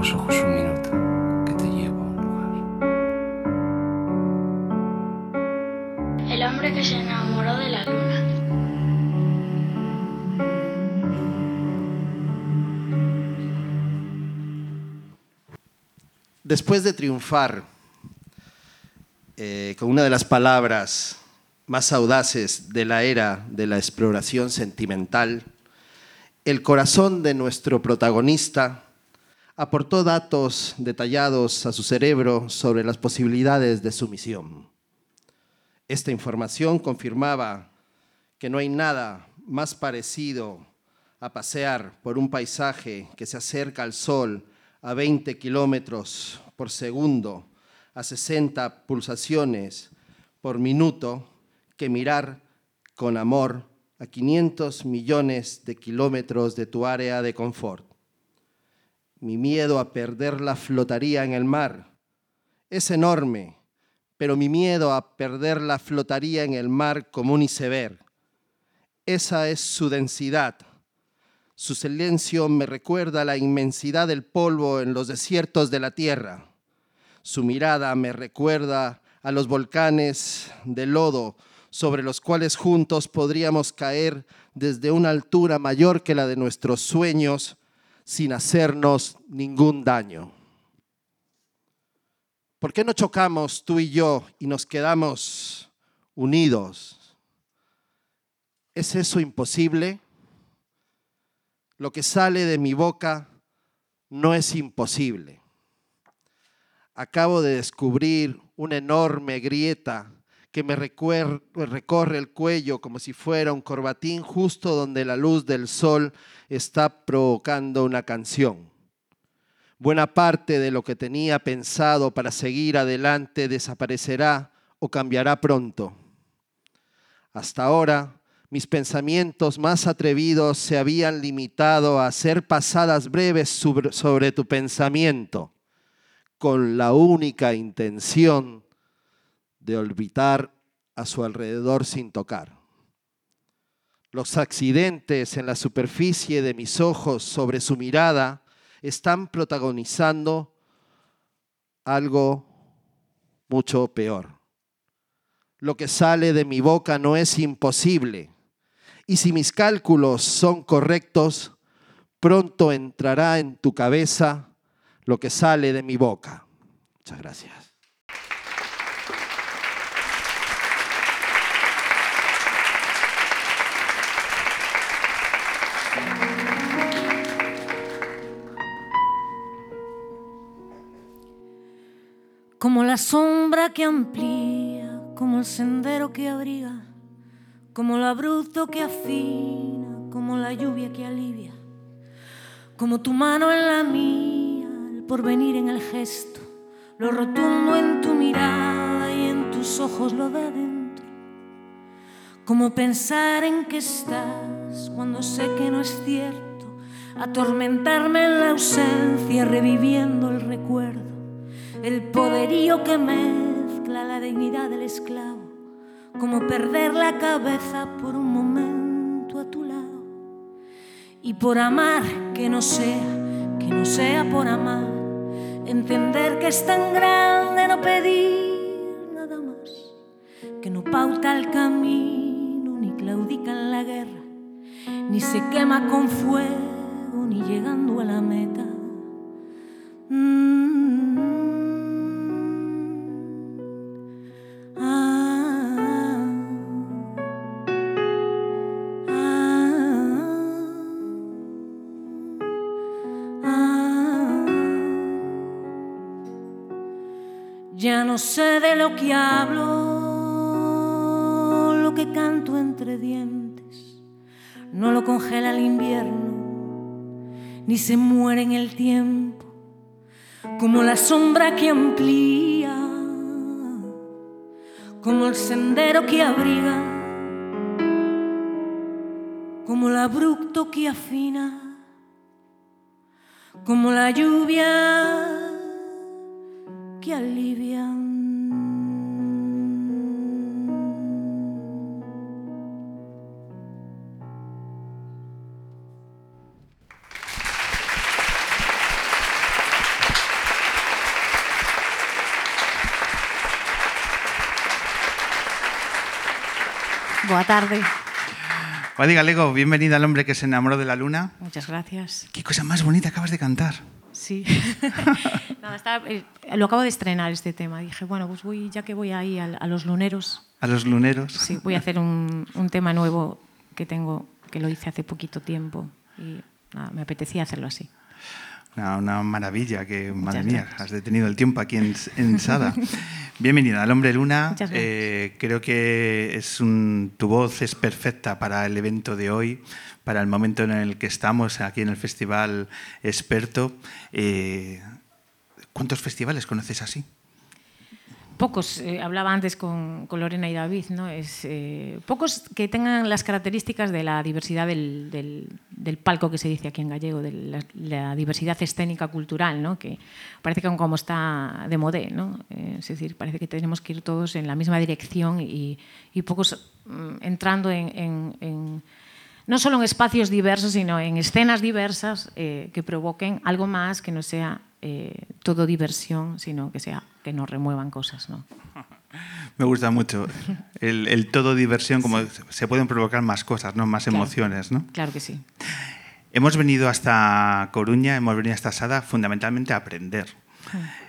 los ojos un minuto, que te llevo a un lugar. El hombre que se enamoró de la luna. Después de triunfar eh, con una de las palabras más audaces de la era de la exploración sentimental, el corazón de nuestro protagonista aportó datos detallados a su cerebro sobre las posibilidades de su misión. Esta información confirmaba que no hay nada más parecido a pasear por un paisaje que se acerca al sol a 20 kilómetros por segundo, a 60 pulsaciones por minuto, que mirar con amor a 500 millones de kilómetros de tu área de confort. Mi miedo a perderla flotaría en el mar. Es enorme, pero mi miedo a perderla flotaría en el mar como un iceberg. Esa es su densidad su silencio me recuerda la inmensidad del polvo en los desiertos de la tierra. Su mirada me recuerda a los volcanes de lodo sobre los cuales juntos podríamos caer desde una altura mayor que la de nuestros sueños sin hacernos ningún daño. ¿Por qué no chocamos tú y yo y nos quedamos unidos? ¿Es eso imposible? lo que sale de mi boca no es imposible. Acabo de descubrir una enorme grieta que me recorre el cuello como si fuera un corbatín justo donde la luz del sol está provocando una canción. Buena parte de lo que tenía pensado para seguir adelante desaparecerá o cambiará pronto. Hasta ahora mis pensamientos más atrevidos se habían limitado a hacer pasadas breves sobre, tu pensamiento, con la única intención de orbitar a su alrededor sin tocar. Los accidentes en la superficie de mis ojos sobre su mirada están protagonizando algo mucho peor. Lo que sale de mi boca no es imposible y si mis cálculos son correctos, pronto entrará en tu cabeza lo que sale de mi boca. Muchas gracias. Como la sombra que amplía, como el sendero que abriga como lo abrupto que afina, como la lluvia que alivia, como tu mano en la mía, el porvenir en el gesto, lo rotundo en tu mirada y en tus ojos lo de adentro, como pensar en que estás cuando sé que no es cierto, atormentarme en la ausencia, reviviendo el recuerdo, el poderío que mezcla la dignidad del esclavo como perder la cabeza por un momento a tu lado. Y por amar que no sea, que no sea por amar, entender que es tan grande no pedir nada más, que no pauta el camino, ni claudica en la guerra, ni se quema con fuego, ni llegando a la meta. Mm. No sé de lo que hablo, lo que canto entre dientes. No lo congela el invierno, ni se muere en el tiempo, como la sombra que amplía, como el sendero que abriga, como el abrupto que afina, como la lluvia que alivian. Buenas tardes. Wadi Galego, bienvenida al hombre que se enamoró de la luna. Muchas gracias. Qué cosa más bonita acabas de cantar. Sí. Nada, estaba- eh, lo acabo de estrenar este tema. Dije, bueno, pues voy, ya que voy ahí a, a los luneros, A los luneros. sí, voy a hacer un, un tema nuevo que tengo, que lo hice hace poquito tiempo y nada, me apetecía hacerlo así. Una, una maravilla que, madre mía, gracias. has detenido el tiempo aquí en, en Sada. Bienvenida al Hombre Luna. Eh, creo que es un, tu voz es perfecta para el evento de hoy, para el momento en el que estamos aquí en el Festival Experto. Eh, ¿Cuántos festivales conoces así? Pocos, eh, hablaba antes con, con Lorena y David, ¿no? Es, eh, pocos que tengan las características de la diversidad del, del- del palco que se dice aquí en gallego, de la, la diversidad escénica cultural, ¿no? que parece que como está de modé, ¿no? Eh, es decir, parece que tenemos que ir todos en la misma dirección y, y pocos mm, entrando en, en- en- no solo en espacios diversos, sino en escenas diversas eh, que provoquen algo más que no sea eh, todo diversión, sino que sea que nos remuevan cosas, ¿no? Me gusta mucho el, el todo diversión, como se pueden provocar más cosas, ¿no? más Claro. emociones. ¿no? Claro que sí. Hemos venido hasta Coruña, hemos venido hasta Sada fundamentalmente a aprender.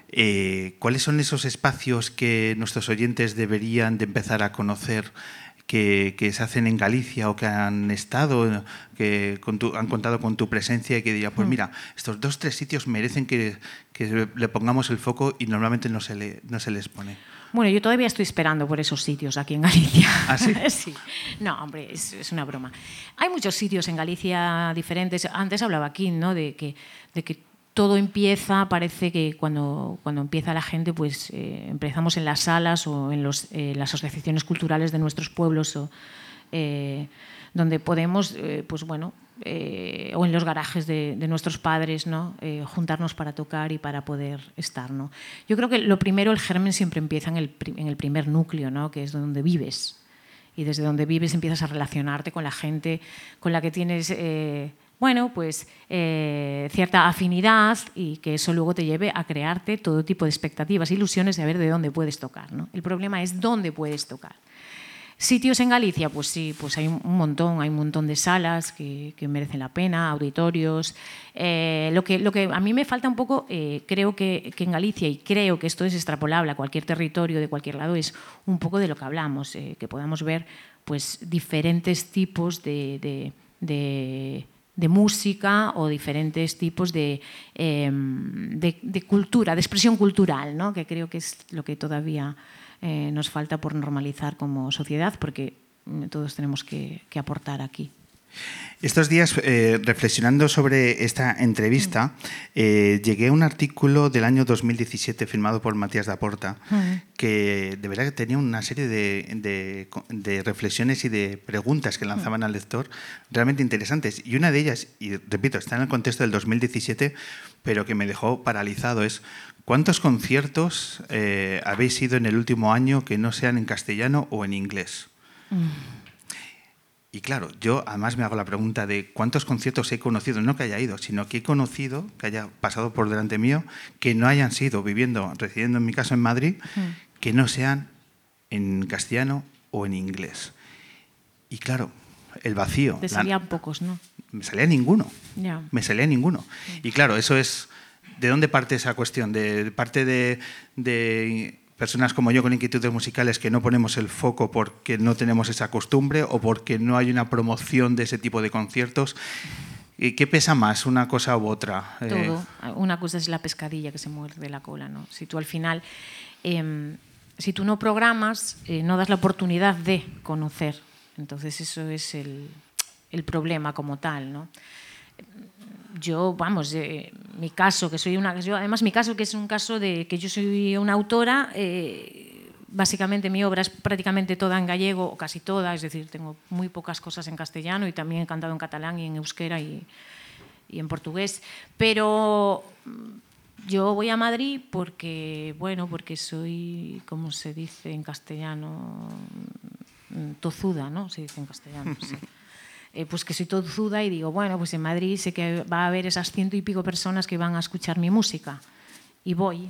Eh, ¿Cuáles son esos espacios que nuestros oyentes deberían de empezar a conocer que, que se hacen en Galicia o que han estado, que con tu- han contado con tu presencia y que diría, pues mira, estos dos, tres sitios merecen que, que le pongamos el foco y normalmente no se, le, no se les pone? Bueno, yo todavía estoy esperando por esos sitios aquí en Galicia. ¿Ah, sí? sí. No, hombre, es, es una broma. Hay muchos sitios en Galicia diferentes. Antes hablaba aquí, ¿no? De que, de que todo empieza, parece que cuando, cuando empieza la gente, pues eh, empezamos en las salas o en los, eh, las asociaciones culturales de nuestros pueblos o, eh, donde podemos, eh, pues bueno, eh, o en los garajes de, de nuestros padres, ¿no? Eh, juntarnos para tocar y para poder estar. ¿no? Yo creo que lo primero, el germen siempre empieza en el, en el primer núcleo, ¿no? que es donde vives. Y desde donde vives empiezas a relacionarte con la gente con la que tienes, bueno, pues eh, cierta afinidad y que eso luego te lleve a crearte todo tipo de expectativas, ilusiones de ver de dónde puedes tocar. ¿no? El problema es dónde puedes tocar. Sitios en Galicia, pues sí, pues hay un montón, hay un montón de salas que, merecen la pena, auditorios. Eh, lo, que, lo que a mí me falta un poco, eh, creo que, en Galicia, y creo que esto es extrapolable a cualquier territorio de cualquier lado, es un poco de lo que hablamos, que podamos ver pues, diferentes tipos de- de música o diferentes tipos de, eh, de, de cultura, de expresión cultural, ¿no? que creo que es lo que todavía eh, nos falta por normalizar como sociedad, porque mm, todos tenemos que aportar aquí. Estos días, eh, reflexionando sobre esta entrevista, eh, llegué a un artículo del año 2017 firmado por Matías Daporta, que de verdad que tenía una serie de, de- de reflexiones y de preguntas que lanzaban al lector realmente interesantes. Y una de ellas, y repito, está en el contexto del 2017, pero que me dejó paralizado, es ¿cuántos conciertos eh, habéis ido en el último año que no sean en castellano o en inglés? Y claro, yo además me hago la pregunta de cuántos conciertos he conocido, no que haya ido, sino que he conocido, que haya pasado por delante mío, que no hayan sido viviendo, residiendo en mi caso en Madrid, que no sean en castellano o en inglés. Y claro, el vacío. Te la- salían pocos, ¿no? me salía ninguno. Me salía ninguno. Y claro, eso es. ¿De dónde parte esa cuestión? ¿De parte de, de personas como yo con inquietudes musicales que no ponemos el foco porque no tenemos esa costumbre o porque no hay una promoción de ese tipo de conciertos? ¿Y ¿Qué pesa más, una cosa u otra? Eh, Todo. Una cosa es la pescadilla que se muerde la cola, ¿no? Si tú al final, em, si tú no programas, eh, no das la oportunidad de conocer. Entonces eso es el, el problema como tal, ¿no? Yo, vamos, eh, mi caso, que soy una... Además, mi caso, que es un caso de que yo soy una autora, eh, básicamente mi obra es prácticamente toda en gallego, o casi toda, es decir, tengo muy pocas cosas en castellano y también he cantado en catalán y en euskera y, y en portugués. Pero mm, yo voy a Madrid porque, bueno, porque soy, como se dice en castellano, mm, tozuda, ¿no? Se dice en castellano, sí. Eh, pues que soy tozuda y digo, bueno, pues en Madrid sé que va a haber esas ciento y pico personas que van a escuchar mi música. Y voy,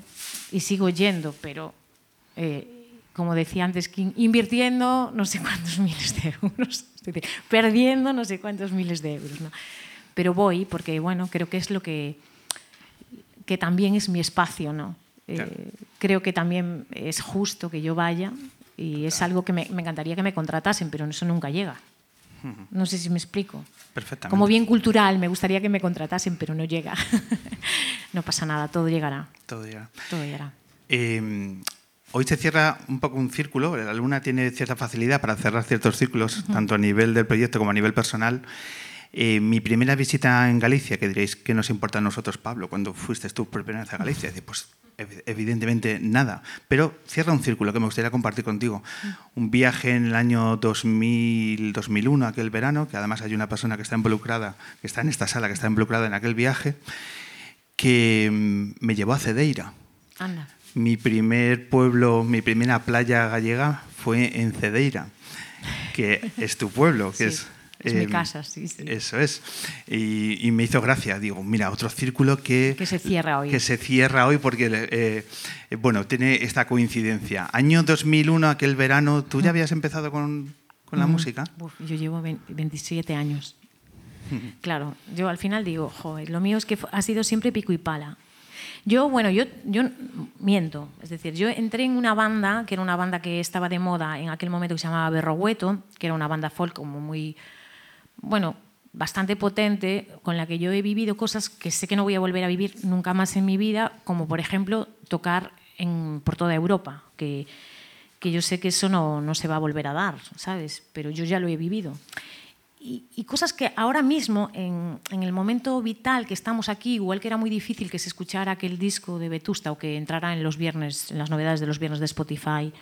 y sigo yendo, pero eh, como decía antes invirtiendo no sé cuántos miles de euros, es decir, perdiendo no sé cuántos miles de euros. ¿no? Pero voy porque, bueno, creo que es lo que, que también es mi espacio, ¿no? Claro. Eh, creo que también es justo que yo vaya y es algo que me, me encantaría que me contratasen, pero eso nunca llega. No sé si me explico. Perfectamente. Como bien cultural, me gustaría que me contratasen, pero no llega. no pasa nada, todo llegará. Todo ya. Todo llegará. Eh, hoy se cierra un poco un círculo. La luna tiene cierta facilidad para cerrar ciertos círculos, tanto a nivel del proyecto como a nivel personal. Eh, mi primera visita en Galicia, que diréis, ¿qué nos importa a nosotros, Pablo, cuando fuiste tú por primera vez a Galicia? Dice, pues evidentemente nada. Pero cierra un círculo que me gustaría compartir contigo. Un viaje en el año 2000, 2001, aquel verano, que además hay una persona que está involucrada, que está en esta sala, que está involucrada en aquel viaje, que mm, me llevó a Cedeira. Anda. Mi primer pueblo, mi primera playa gallega fue en Cedeira, que es tu pueblo, que Sí, es... es mi em, casa, sí, sí. Eso es. Y, y me hizo gracia. Digo, mira, otro círculo que... Que se cierra hoy. Que se cierra hoy porque, eh, eh, bueno, tiene esta coincidencia. Año 2001, aquel verano, ¿tú ya habías empezado con, con la música? Uf, yo llevo 20 27 años. Claro, yo al final digo, joder, lo mío es que ha sido siempre pico y pala. Yo, bueno, yo, yo miento. Es decir, yo entré en una banda, que era una banda que estaba de moda en aquel momento que se llamaba Berrogueto, que era una banda folk como muy, bueno, bastante potente, con la que yo he vivido cosas que sé que no voy a volver a vivir nunca más en mi vida, como por ejemplo tocar en, por toda Europa, que, que yo sé que eso no, no se va a volver a dar, ¿sabes? Pero yo ya lo he vivido. Y, cosas que ahora mismo, en, en el momento vital que estamos aquí, igual que era muy difícil que se escuchara aquel disco de Vetusta o que entrara en los viernes, en las novedades de los viernes de Spotify,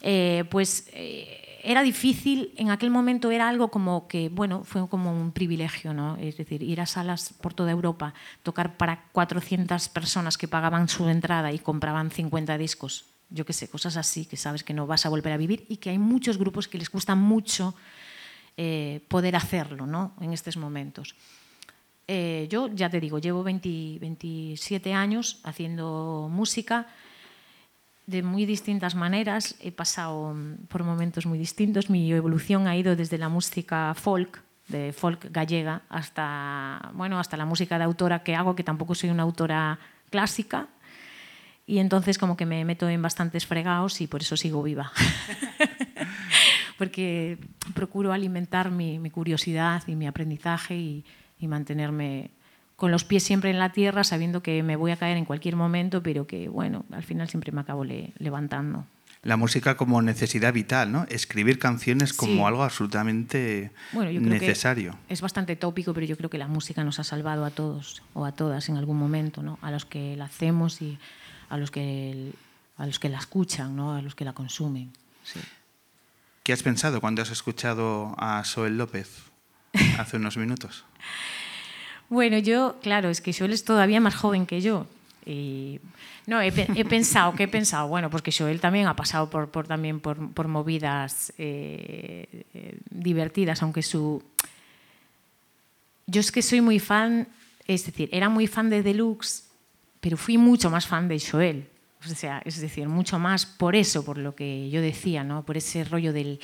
eh, pues eh, era difícil, en aquel momento era algo como que, bueno, fue como un privilegio, ¿no? Es decir, ir a salas por toda Europa, tocar para 400 personas que pagaban su entrada y compraban 50 discos, yo qué sé, cosas así que sabes que no vas a volver a vivir y que hay muchos grupos que les cuesta mucho eh, poder hacerlo ¿no? en estos momentos. Eh, yo ya te digo, llevo 20 27 años haciendo música de muy distintas maneras. He pasado mm, por momentos muy distintos. Mi evolución ha ido desde la música folk, de folk gallega, hasta, bueno, hasta la música de autora que hago, que tampoco soy una autora clásica. Y entonces como que me meto en bastantes fregados y por eso sigo viva. Porque procuro alimentar mi, curiosidad y mi aprendizaje y mantenerme con los pies siempre en la tierra, sabiendo que me voy a caer en cualquier momento, pero que, bueno, al final siempre me acabo le- levantando. La música como necesidad vital, ¿no? Escribir canciones como Sí. algo absolutamente Bueno, yo creo necesario. que es bastante tópico, pero yo creo que la música nos ha salvado a todos o a todas en algún momento, ¿no? A los que la hacemos y a los que, a los que la escuchan, ¿no? A los que la consumen. Sí. ¿Qué has pensado cuando has escuchado a Soel López hace unos minutos? Bueno, yo, claro, es que Joel es todavía más joven que yo. Y, no, he, pe- he pensado, ¿qué he pensado? Bueno, pues que Joel también ha pasado por, también por, por movidas eh, eh, divertidas, aunque su... Yo es que soy muy fan, es decir, era muy fan de Deluxe, pero fui mucho más fan de Joel. O sea, es decir, mucho más por eso, por lo que yo decía, ¿no? Por ese rollo del,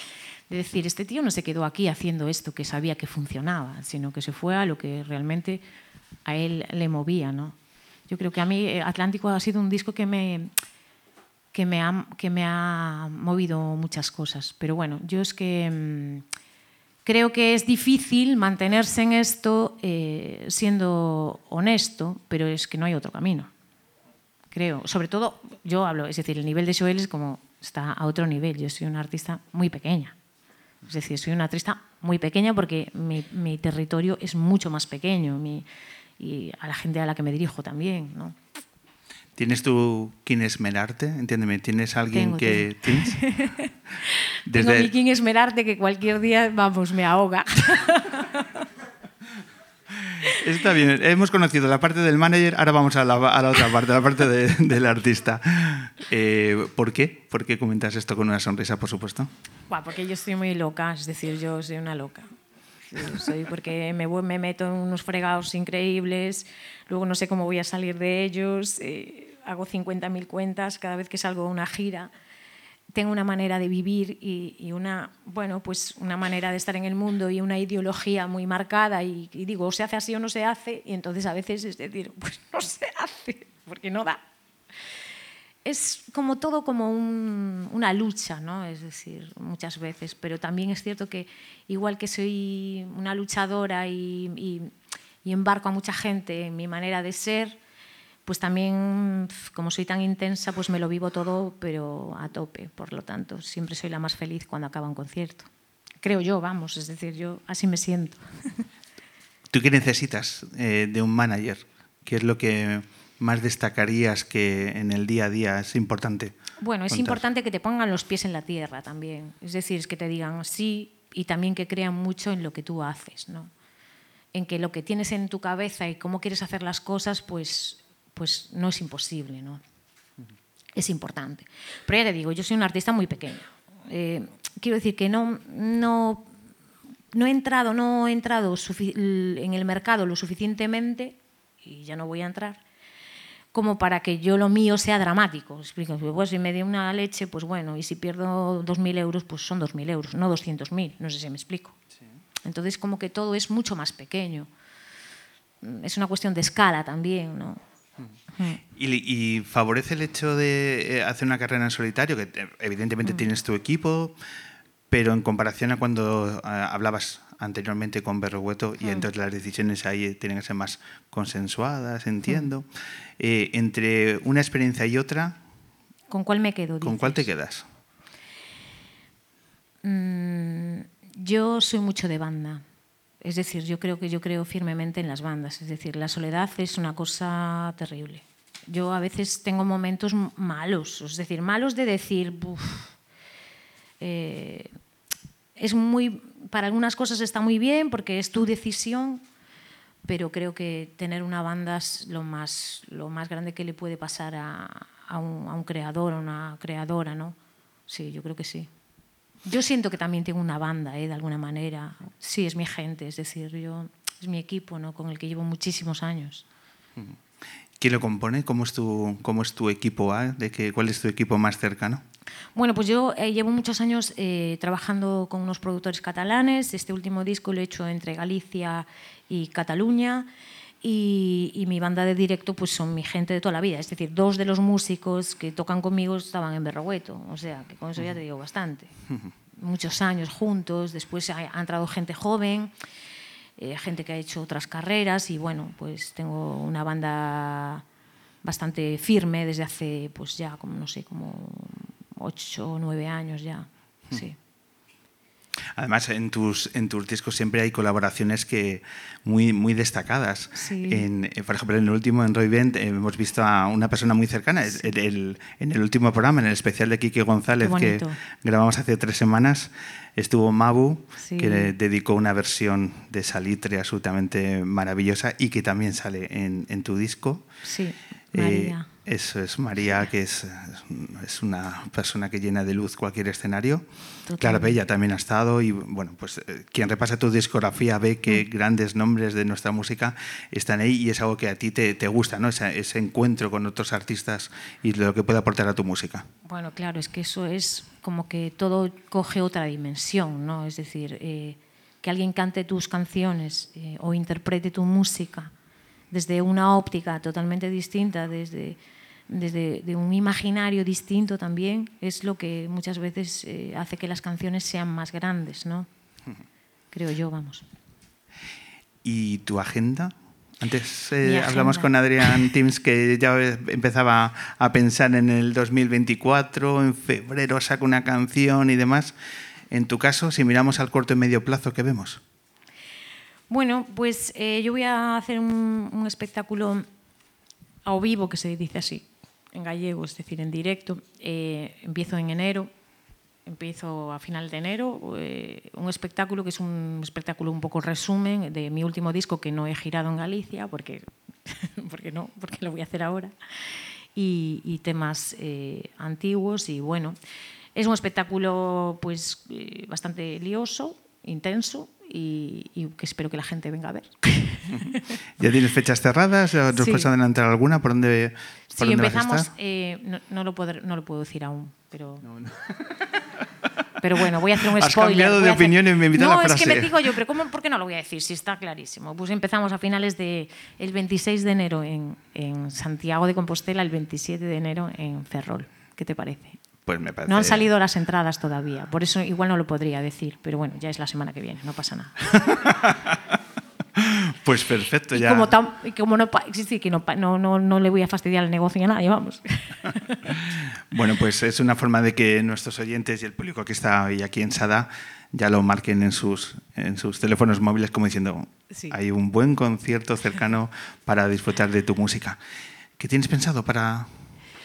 de decir, este tío no se quedó aquí haciendo esto que sabía que funcionaba, sino que se fue a lo que realmente a él le movía, ¿no? Yo creo que a mí eh, Atlántico ha sido un disco que me, que me, ha, que me ha movido muchas cosas. Pero bueno, yo es que mm, creo que es difícil mantenerse en esto eh, siendo honesto, pero es que no hay otro camino. Creo. Sobre todo, yo hablo, es decir, el nivel de Joel es como está a otro nivel. Yo soy una artista muy pequeña. Es decir, soy una artista muy pequeña porque mi, mi territorio es mucho más pequeño mi- y a la gente a la que me dirijo también. ¿no? ¿Tienes tú quien esmerarte? Entiéndeme, ¿tienes alguien Tengo, que... ¿Tienes? Tengo mi King Esmerarte que cualquier día, vamos, me ahoga. Está bien, hemos conocido la parte del manager, ahora vamos a la, a la otra parte, la parte de- del artista. Eh, ¿Por qué? ¿Por qué comentas esto con una sonrisa, por supuesto? Porque yo estoy muy loca, es decir, yo soy una loca. Soy porque me, me meto en unos fregados increíbles, luego no sé cómo voy a salir de ellos, eh, hago 50.000 cuentas cada vez que salgo a una gira. Tengo una manera de vivir y, y, una, bueno, pues una manera de estar en el mundo y una ideología muy marcada y, y, digo, o se hace así o no se hace, y entonces a veces es decir, pues no se hace, porque no da. Es como todo como un, una lucha, ¿no? Es decir, muchas veces, pero también es cierto que igual que soy una luchadora y, y embarco a mucha gente en mi manera de ser, pues también, como soy tan intensa, pues me lo vivo todo, pero a tope. Por lo tanto, siempre soy la más feliz cuando acaba un concierto. Creo yo, vamos, es decir, yo así me siento. ¿Tú qué necesitas eh, de un manager? ¿Qué es lo que más destacarías que en el día a día es importante? Bueno, es contar? importante que te pongan los pies en la tierra también. Es decir, es que te digan sí y también que crean mucho en lo que tú haces, ¿no? En que lo que tienes en tu cabeza y cómo quieres hacer las cosas, pues pues no es imposible, ¿no? Es importante. Pero ya te digo, yo soy un artista muy pequeño. Eh, quiero decir que no, no, no he entrado, no he entrado en el mercado lo suficientemente, y ya no voy a entrar, como para que yo lo mío sea dramático. Explico, pues si me dio una leche, pues bueno, y si pierdo 2.000 euros, pues son 2.000 euros, no 200.000, no sé si me explico. Sí. Entonces como que todo es mucho más pequeño. Es una cuestión de escala también, ¿no? ¿Y, ¿Y, favorece el hecho de eh, hacer una carrera en solitario? Que eh, evidentemente mm. tienes tu equipo, pero en comparación a cuando hablabas anteriormente con Berrogueto y mm. entonces las decisiones ahí tienen que ser más consensuadas, entiendo. Mm. Eh, entre una experiencia y otra... ¿Con cuál me quedo? ¿Con cuál te quedas? Mm, yo soy mucho de banda. Es decir, yo creo que yo creo firmemente en las bandas. Es decir, la soledad es una cosa terrible. Yo a veces tengo momentos malos, es decir, malos de decir, eh, es muy, para algunas cosas está muy bien porque es tu decisión, pero creo que tener una banda es lo más, lo más grande que le puede pasar a, un creador, a una creadora, ¿no? Sí, yo creo que sí. Yo siento que también tengo una banda, ¿eh? de alguna manera. Sí, es mi gente, es decir, yo, es mi equipo ¿no? con el que llevo muchísimos años. ¿Quién lo compone? ¿Cómo es tu, cómo es tu equipo A? ¿De qué, ¿Cuál es tu equipo más cercano? Bueno, pues yo eh, llevo muchos años eh, trabajando con unos productores catalanes. Este último disco lo he hecho entre Galicia y Cataluña. Y, y, mi banda de directo pues son mi gente de toda la vida. Es decir, dos de los músicos que tocan conmigo estaban en Berrogueto. O sea, que con eso ya te digo bastante. Muchos años juntos. Después ha, ha entrado gente joven, eh, gente que ha hecho otras carreras. Y bueno, pues tengo una banda bastante firme desde hace, pues ya, como no sé, como ocho o nueve años ya. Sí. Además, en tus, en tus discos siempre hay colaboraciones que muy, muy destacadas. Sí. En, eh, por ejemplo, en el último, en Roy Bent, eh, hemos visto a una persona muy cercana. Sí. En, el, en, el, último programa, en el especial de Quique González, que grabamos hace tres semanas, estuvo Mabu, sí. que le dedicó una versión de Salitre absolutamente maravillosa y que también sale en, en tu disco. Sí, María. Eh, eso es María, que es, es, una persona que llena de luz cualquier escenario. Total. Clara Bella también ha estado y bueno, pues eh, quien repasa tu discografía ve que mm. grandes nombres de nuestra música están ahí y es algo que a ti te, te gusta, ¿no? Ese, ese, encuentro con otros artistas y lo que puede aportar a tu música. Bueno, claro, es que eso es como que todo coge otra dimensión, ¿no? Es decir, eh, que alguien cante tus canciones eh, o interprete tu música desde una óptica totalmente distinta, desde desde de un imaginario distinto también, es lo que muchas veces eh, hace que las canciones sean más grandes, ¿no? Creo yo, vamos. ¿Y tu agenda? Antes eh, hablamos con Adrián Tims que ya empezaba a pensar en el 2024, en febrero saca una canción y demás. En tu caso, si miramos al corto y medio plazo, ¿qué vemos? Bueno, pues eh, yo voy a hacer un, un espectáculo a vivo, que se dice así, en gallego, es decir, en directo. Eh, empiezo en enero, empiezo a final de enero, eh, un espectáculo que es un espectáculo un poco resumen de mi último disco que no he girado en Galicia, porque, porque no, porque lo voy a hacer ahora, y, temas eh, antiguos y bueno, es un espectáculo pues bastante lioso, intenso y, y, que espero que la gente venga a ver. ¿Ya tienes fechas cerradas? ¿Nos Sí. puedes adelantar alguna? ¿Por dónde, por Sí, dónde vas a empezamos. estar? eh, no, no lo puedo, no lo puedo decir aún, pero. Pero bueno, voy a hacer un Has spoiler. cambiado voy de a hacer- opinión y me invita no, la es que frase. me digo yo, pero ¿cómo, ¿por qué no lo voy a decir? Si está clarísimo. Pues empezamos a finales de el 26 de enero en, en Santiago de Compostela, el 27 de enero en Ferrol. ¿Qué te parece? Pues me parece. No han salido las entradas todavía, por eso igual no lo podría decir, pero bueno, ya es la semana que viene, no pasa nada. Pues perfecto, Y ya. como, tam- como no, sí, que no, no, no, no le voy a fastidiar el negocio a nadie, vamos. Bueno, pues es una forma de que nuestros oyentes y el público que está hoy aquí en Sada ya lo marquen en sus, en sus teléfonos móviles como diciendo, Sí. hay un buen concierto cercano para disfrutar de tu música. ¿Qué tienes pensado para,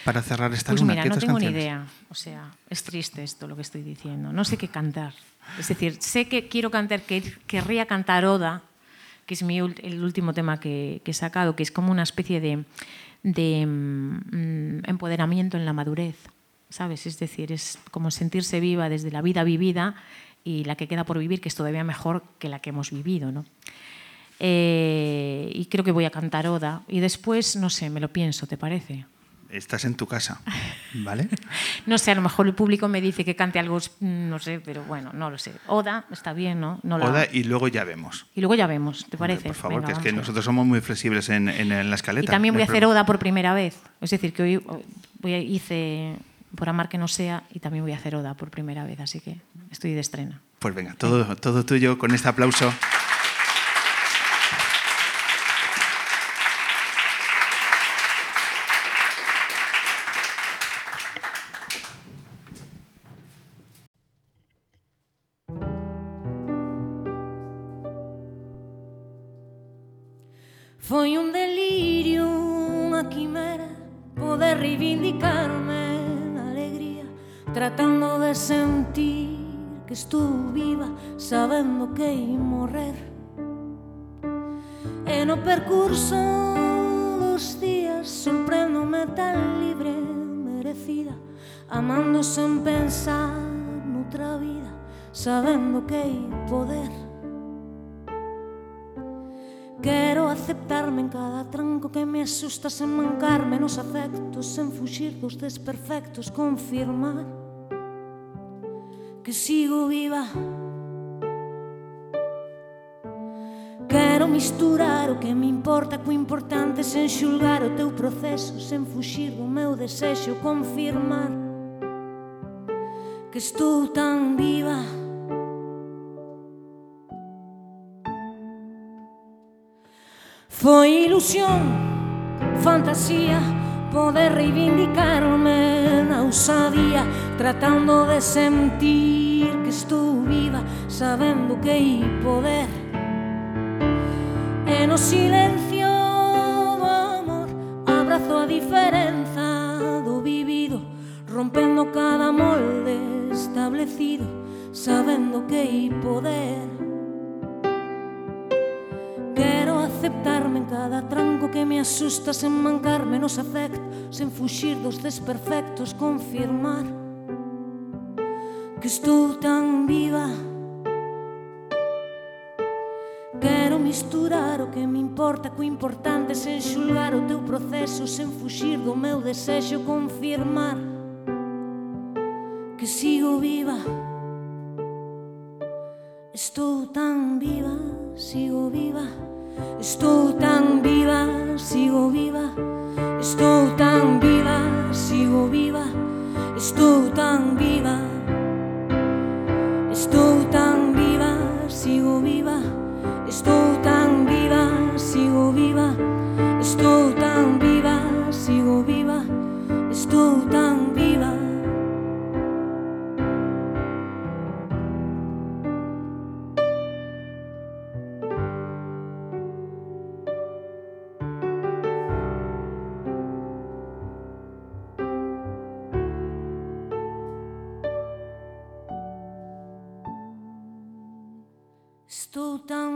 para cerrar esta Pues luna? mira, ¿Qué no tengo ni canciones? idea. O sea, es triste esto lo que estoy diciendo. No sé qué cantar. Es decir, sé que quiero cantar, que querría cantar Oda, que es mi, el último tema que, que he sacado, que es como una especie de, de mm, empoderamiento en la madurez. ¿Sabes? Es decir, es como sentirse viva desde la vida vivida y la que queda por vivir, que es todavía mejor que la que hemos vivido, ¿no? Eh, y creo que voy a cantar Oda. Y después, no sé, me lo pienso, ¿te parece? Estás en tu casa, ¿vale? No sé, a lo mejor el público me dice que cante algo, no sé, pero bueno, no lo sé. Oda, está bien, ¿no? no la- Oda y luego ya vemos. Y luego ya vemos, ¿te Hombre, parece? Por favor, Venga, que es que nosotros somos muy flexibles en, en- en la escaleta. Y también no voy a hacer. Oda por primera vez. Es decir, que hoy voy a- hice por amar que no sea y también voy a hacer Oda por primera vez, así que estoy de estreno. Pues venga, todo, todo tuyo con este aplauso. E no percurso dos días sorprendome tan libre merecida Amando sen pensar noutra vida Sabendo que hai poder Quero aceptarme en cada tranco que me asusta sen mancarme nos afectos, sen fuxir dos desperfectos, confirmar que sigo viva. misturar o que me importa co importante sen xulgar o teu proceso, sen fuxir do meu desexo confirmar que estou tan viva. Foi ilusión, fantasía, poder reivindicarme na usadía tratando de sentir que estou viva sabendo que hai poder no silencio do amor abrazo a diferenza do vivido rompendo cada molde establecido sabendo que hai poder. Quero aceptarme en cada tranco que me asusta sen mancarme nos afectos sen fuxir dos desperfectos confirmar que estou tan viva misturar o que me importa co importante sen xulgar o teu proceso sen fuxir do meu desexo confirmar que sigo viva. Estou tan viva, sigo viva. Estou tan viva, sigo viva. Estou tan viva, sigo viva. Estou tan viva. Estou tan viva, sigo viva. Estou tan viva, sigo viva. Estou tan viva, sigo viva. Estou tan viva. Estou tan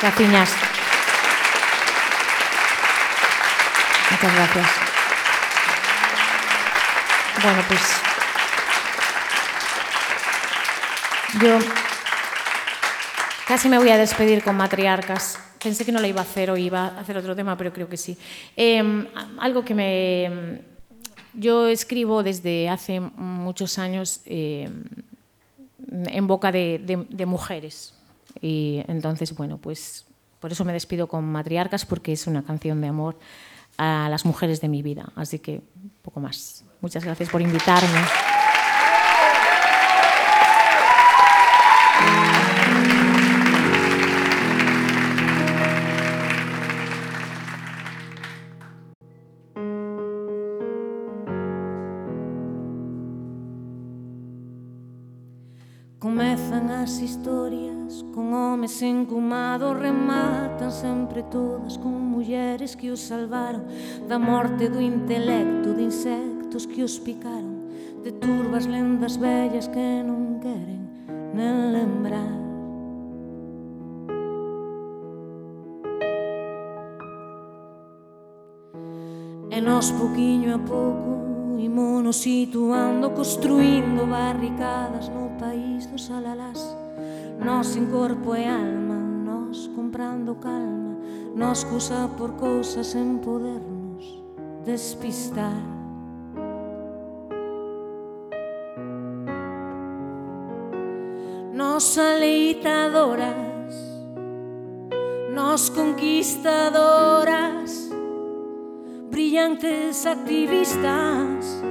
Gracias. Muchas gracias. Bueno, pues yo casi me voy a despedir con matriarcas. Pensé que no la iba a hacer o iba a hacer otro tema, pero creo que sí. Eh, algo que me... Yo escribo desde hace muchos años eh, en boca de mujeres. Y entonces, bueno, pues por eso me despido con Matriarcas, porque es una canción de amor a las mujeres de mi vida. Así que poco más. Muchas gracias por invitarme. Comezan as historias con homes encumados Rematan sempre todas con mulleres que os salvaron Da morte do intelecto de insectos que os picaron De turbas lendas bellas que non queren nen lembrar. E nos poquinho a pouco Imonos situando, construindo barricadas no país dos alalás. Nos en corpo e alma, nos comprando calma Nos cusa por cousas en podernos despistar. Nos aleitadoras, nos conquistadoras brillantes activistas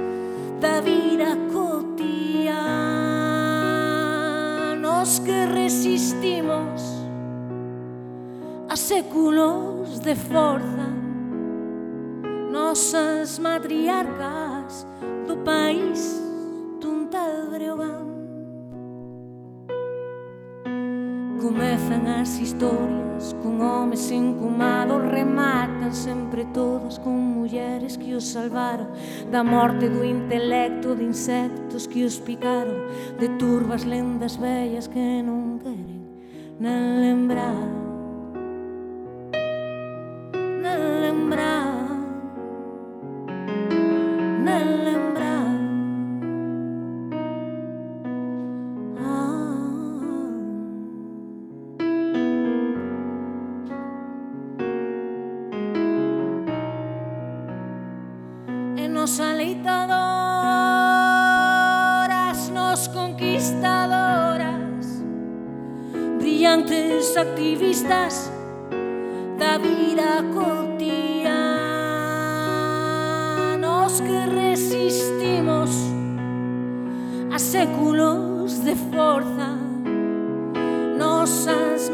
da vida cotía nos que resistimos a séculos de forza. Nosas matriarcas do país dun tal Breogán. Comezan as historias. Con homes encumados Rematan sempre todas con mulleres que os salvaron. Da morte do intelecto de insectos que os picaron. De turbas lendas bellas que non queren nem lembrar.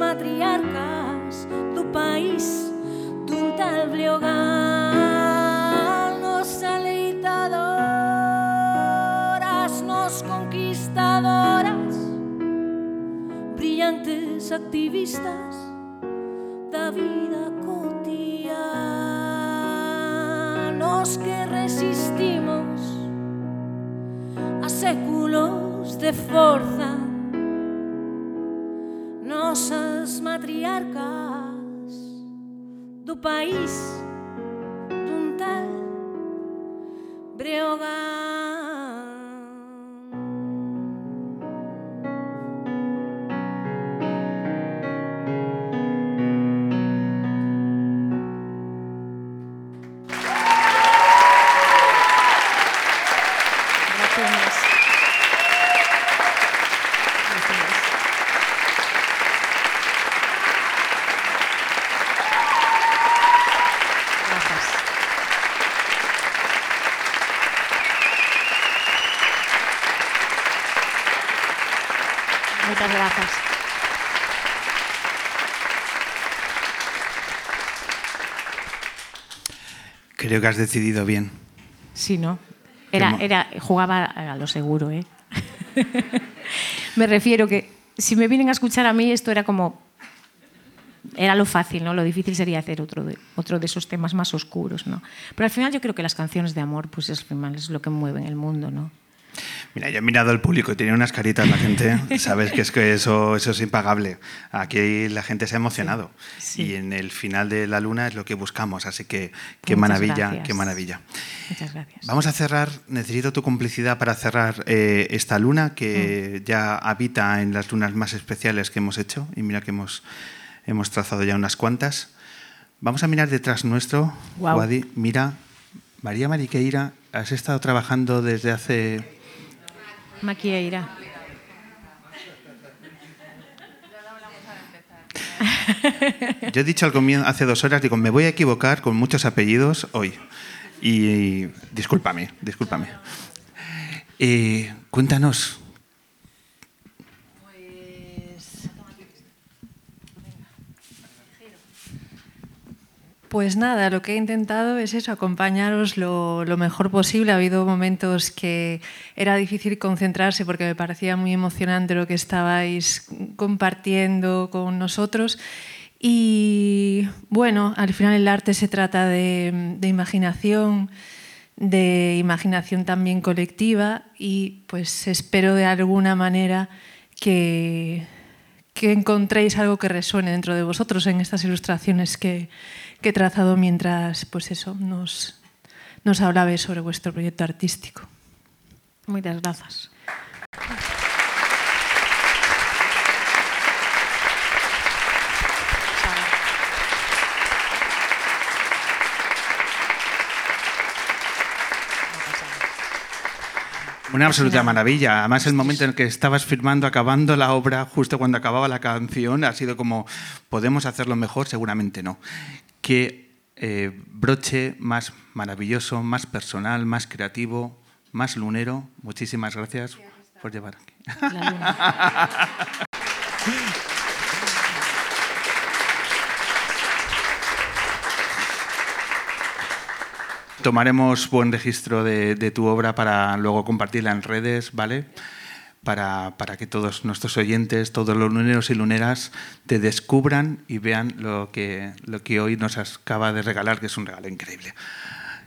Matriarcas do país dun tal Breogán nos aleitadoras nos conquistadoras brillantes activistas da vida cotidianos que resistimos a séculos de forza matriarcas do país Muchas gracias. Creo que has decidido bien. Sí, ¿no? Era, era, jugaba a lo seguro, ¿eh? me refiero que si me vienen a escuchar a mí, esto era como. Era lo fácil, ¿no? Lo difícil sería hacer otro de, otro de esos temas más oscuros, ¿no? Pero al final yo creo que las canciones de amor, pues es, al final es lo que mueven el mundo, ¿no? Mira, yo he mirado al público y tenía unas caritas la gente. Sabes que es que eso, eso es impagable. Aquí la gente se ha emocionado. Sí. Y en el final de la luna es lo que buscamos. Así que qué Muchas maravilla, gracias. qué maravilla. Muchas gracias. Vamos a cerrar, necesito tu complicidad para cerrar eh, esta luna que ya habita en las lunas más especiales que hemos hecho. Y mira que hemos, hemos trazado ya unas cuantas. Vamos a mirar detrás nuestro. Guau. Guadi. Mira, María Mariqueira, has estado trabajando desde hace... Maquieira. Yo he dicho al comienzo, hace dos horas, digo, me voy a equivocar con muchos apellidos hoy. Y discúlpame, discúlpame. Eh, cuéntanos, Pues nada, lo que he intentado es eso, acompañaros lo, mejor posible. Ha habido momentos que era difícil concentrarse porque me parecía muy emocionante lo que estabais compartiendo con nosotros. Y bueno, al final el arte se trata de, imaginación, de imaginación también colectiva y pues espero de alguna manera que encontréis algo que resuene dentro de vosotros en estas ilustraciones que, que he trazado mientras pues eso, nos, nos hablabais sobre vuestro proyecto artístico. Muchas gracias. Una absoluta maravilla. Además, el momento en el que estabas firmando, acabando la obra, justo cuando acababa la canción, ha sido como, ¿podemos hacerlo mejor? Seguramente no. Qué eh, broche más maravilloso, más personal, más creativo, más lunero. Muchísimas gracias por llevar aquí. Tomaremos buen registro de, de tu obra para luego compartirla en redes, ¿vale? Para, para que todos nuestros oyentes, todos los luneros y luneras, te descubran y vean lo que, lo que hoy nos acaba de regalar, que es un regalo increíble.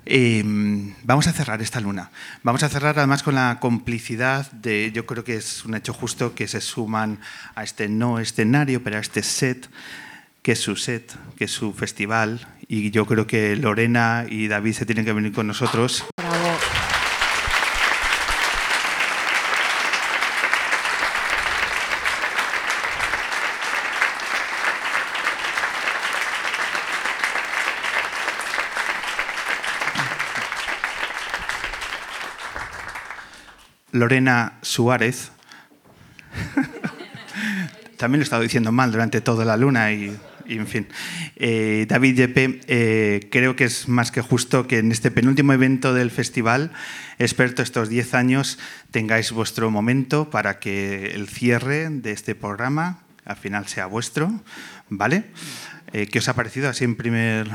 Eh, vamos a cerrar esta luna. Vamos a cerrar además con la complicidad de, yo creo que es un hecho justo que se suman a este no escenario, pero a este set, que es su set, que es su festival. Y yo creo que Lorena y David se tienen que venir con nosotros. Lorena Suárez. También lo he estado diciendo mal durante toda la luna y, en fin. Eh, David Yepe, eh, creo que es más que justo que en este penúltimo evento del festival, experto estos 10 años, tengáis vuestro momento para que el cierre de este programa al final sea vuestro, ¿vale? Eh, ¿Qué os ha parecido así en primer...?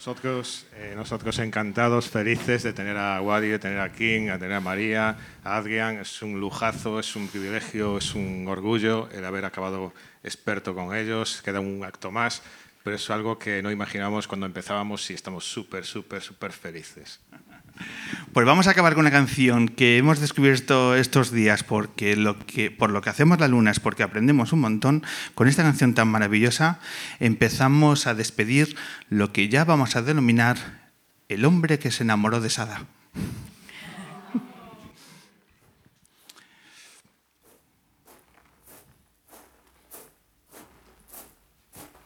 Nosotros, eh, nosotros encantados, felices de tener a Wadi, de tener a King, a tener a María, a Adrián. Es un lujazo, es un privilegio, es un orgullo el haber acabado experto con ellos. Queda un acto más, pero es algo que no imaginamos cuando empezábamos y estamos súper, súper, súper felices. Pues vamos a acabar con una canción que hemos descubierto estos días porque lo que, por lo que hacemos la luna es porque aprendemos un montón. Con esta canción tan maravillosa empezamos a despedir lo que ya vamos a denominar el hombre que se enamoró de Sada.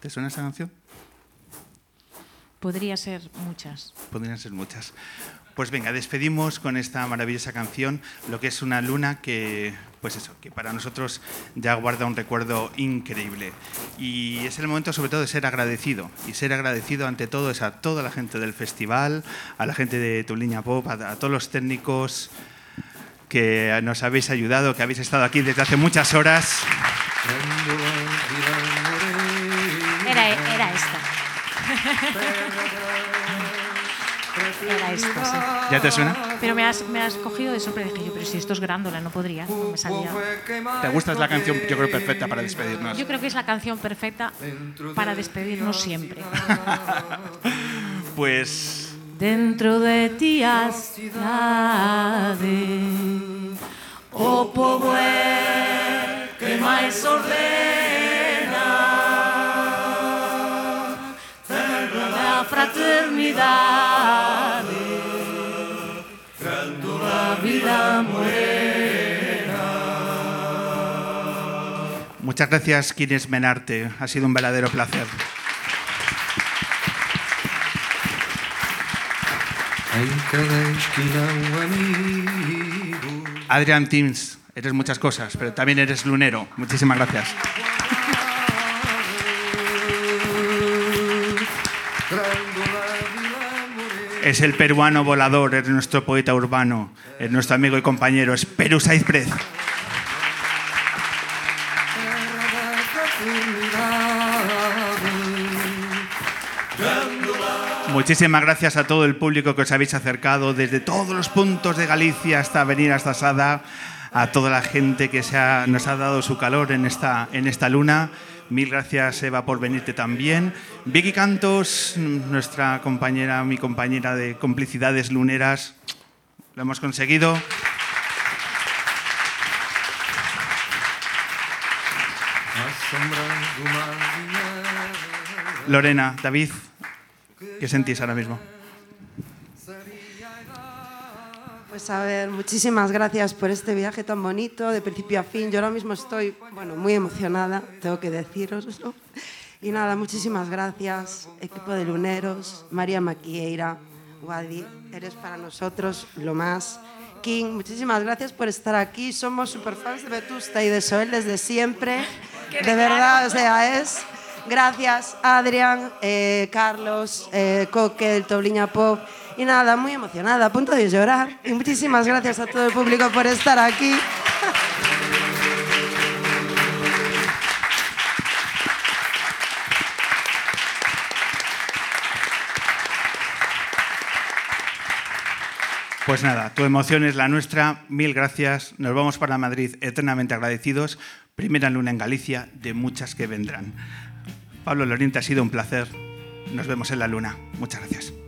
¿Te suena esa canción? Podría ser muchas. Podrían ser muchas. Pues venga, despedimos con esta maravillosa canción, lo que es una luna que, pues eso, que para nosotros ya guarda un recuerdo increíble. Y es el momento sobre todo de ser agradecido. Y ser agradecido ante todo es a toda la gente del festival, a la gente de Tu Línea Pop, a, a todos los técnicos que nos habéis ayudado, que habéis estado aquí desde hace muchas horas. Era, era esta. Era esta, sí. ¿Ya te suena? Pero me has, me has cogido de sorpresa. Dije yo, pero si esto es grándola, no podría. No me salía. ¿Te gusta? Es la canción, yo creo, perfecta para despedirnos. Yo creo que es la canción perfecta para despedirnos siempre. Pues Dentro de ti has de o é que máis ordena fraternidade vida morena Muchas gracias, Kines Menarte. Ha sido un verdadero placer. Adrian Teams, eres muchas cosas, pero también eres lunero. Muchísimas gracias. Es el peruano volador, es nuestro poeta urbano, es nuestro amigo y compañero, es Perú Saizprez. Muchísimas gracias a todo el público que os habéis acercado desde todos los puntos de Galicia hasta venir hasta Sada, a toda la gente que nos ha dado su calor en esta luna. Mil gracias, Eva, por venirte también. Vicky Cantos, nuestra compañera, mi compañera de complicidades luneras, lo hemos conseguido. Lorena, David, ¿qué sentís ahora mismo? Pues a ver, muchísimas gracias por este viaje tan bonito, de principio a fin. Yo ahora mismo estoy, bueno, muy emocionada, tengo que deciroslo. Y nada, muchísimas gracias, equipo de Luneros, María Maquieira, Wadi, eres para nosotros lo más. King, muchísimas gracias por estar aquí. Somos superfans de Vetusta y de Soel desde siempre. De verdad, o sea, es... Gracias, Adrián, eh, Carlos, eh, Coque, del Tobliña Pop. Y nada, muy emocionada, a punto de llorar. Y muchísimas gracias a todo el público por estar aquí. Pues nada, tu emoción es la nuestra. Mil gracias. Nos vamos para Madrid eternamente agradecidos. Primera luna en Galicia, de muchas que vendrán. Pablo Loriente, ha sido un placer. Nos vemos en la luna. Muchas gracias.